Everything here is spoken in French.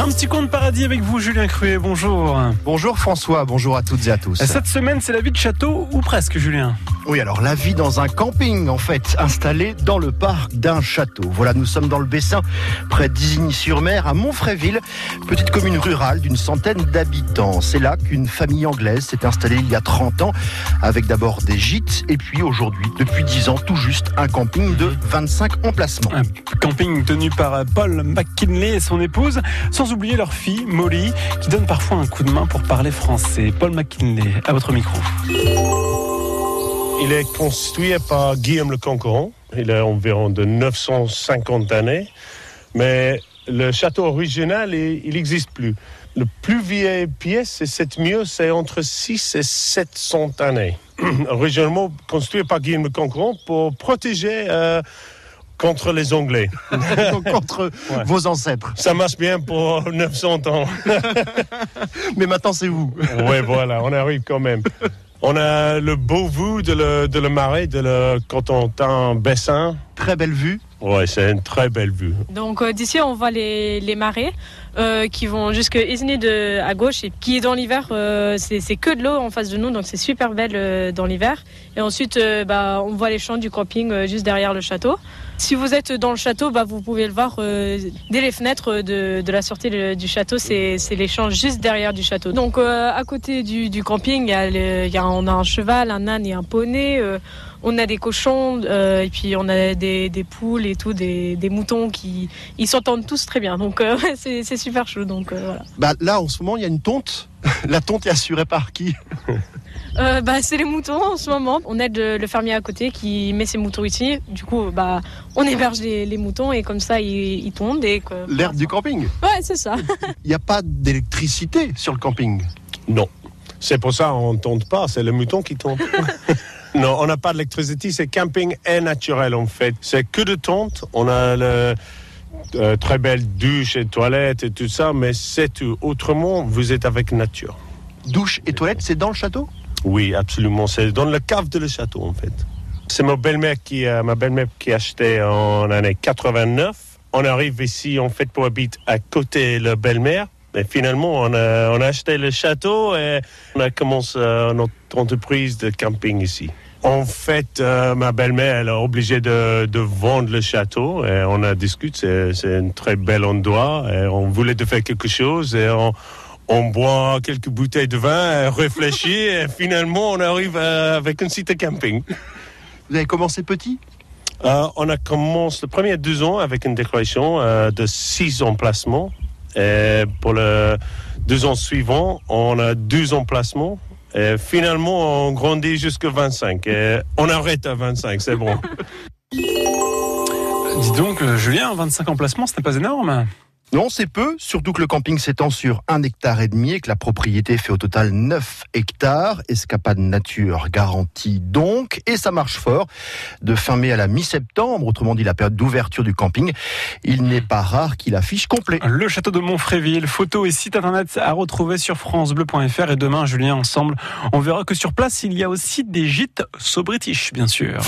Un petit de paradis avec vous, Julien Cruet. Bonjour. Bonjour François, bonjour à toutes et à tous. Cette semaine, c'est la vie de château ou presque, Julien Oui, alors la vie dans un camping, en fait, installé dans le parc d'un château. Voilà, nous sommes dans le Bessin, près d'Isigny-sur-Mer, à Montfréville, petite commune rurale d'une centaine d'habitants. C'est là qu'une famille anglaise s'est installée il y a 30 ans, avec d'abord des gîtes, et puis aujourd'hui, depuis 10 ans, tout juste un camping de 25 emplacements. Un camping tenu par Paul McKinley et son épouse, sans oublier leur fille, Molly, qui donne parfois un coup de main pour parler français. Paul McKinley, à votre micro. Il est construit par Guillaume le Conquérant. Il a environ de 950 années. Mais le château original, il n'existe plus. Le plus vieille pièce, c'est cette mieux, c'est entre 6 et 700 années. Originalement construit par Guillaume le Conquérant pour protéger euh, contre les Anglais. contre vos ancêtres. Ça marche bien pour 900 ans. Mais maintenant, c'est vous. oui, voilà, on arrive quand même. On a le beau vue de le, de le marais, de le Cotentin-Bessin. Très belle vue. Oui, c'est une très belle vue. Donc euh, d'ici, on voit les, les marais euh, qui vont jusque Isny de, à gauche et qui est dans l'hiver, euh, c'est que de l'eau en face de nous, donc c'est super belle dans l'hiver. Et ensuite, bah, on voit les champs du camping juste derrière le château. Si vous êtes dans le château, bah, vous pouvez le voir dès les fenêtres de, de la sortie du château, c'est les champs juste derrière du château. Donc à côté du, du camping, y a y a, on a un cheval, un âne et un poney on a des cochons euh, et puis on a des, poules et tout, des, moutons qui ils s'entendent tous très bien. Donc euh, c'est super chaud. Donc euh, voilà. Bah, là en ce moment il y a une tonte. La tonte est assurée par qui? Bah, c'est les moutons en ce moment. On aide le fermier à côté qui met ses moutons ici. Du coup, bah, on héberge les, moutons et comme ça, ils, ils tondent. L'herbe du camping? Ouais, c'est ça. Il n'y a pas d'électricité sur le camping? Non. C'est pour ça qu'on ne tonde pas, c'est le mouton qui tombe. Non, on n'a pas d'électricité, c'est camping et naturel en fait. C'est que de tente. On a le, euh, très belle douche et toilette et tout ça, mais c'est tout. Autrement, vous êtes avec nature. Douche et toilette, c'est dans le château? Oui, absolument. C'est dans le cave de le château en fait. C'est ma belle-mère qui, euh, ma belle-mère qui a acheté en année 89. On arrive ici en fait pour habiter à côté de la belle-mère. Mais finalement, on a, on a, acheté le château et on a commencé euh, notre entreprise de camping ici. En fait, euh, ma belle-mère, elle est obligée de, de, vendre le château et on a discuté. C'est un très bel endroit et on voulait de faire quelque chose et on, on boit quelques bouteilles de vin, réfléchit et finalement on arrive euh, avec un site de camping. Vous avez commencé petit? On a commencé le premier deux ans avec une décoration de six emplacements et pour les deux ans suivants, on a deux emplacements. Et finalement, on grandit jusqu'à 25. Et on arrête à 25, c'est bon. Dis donc, euh, Julien, 25 emplacements, ce n'est pas énorme non, c'est peu, surtout que le camping s'étend sur un hectare et demi et que la propriété fait au total 9 hectares. Escapade nature garantie donc, et ça marche fort. De fin mai à la mi-septembre, autrement dit la période d'ouverture du camping, il n'est pas rare qu'il affiche complet. Le château de Montfréville, photos et site internet à retrouver sur francebleu.fr et demain, Julien, ensemble, on verra que sur place, il y a aussi des gîtes so british, bien sûr.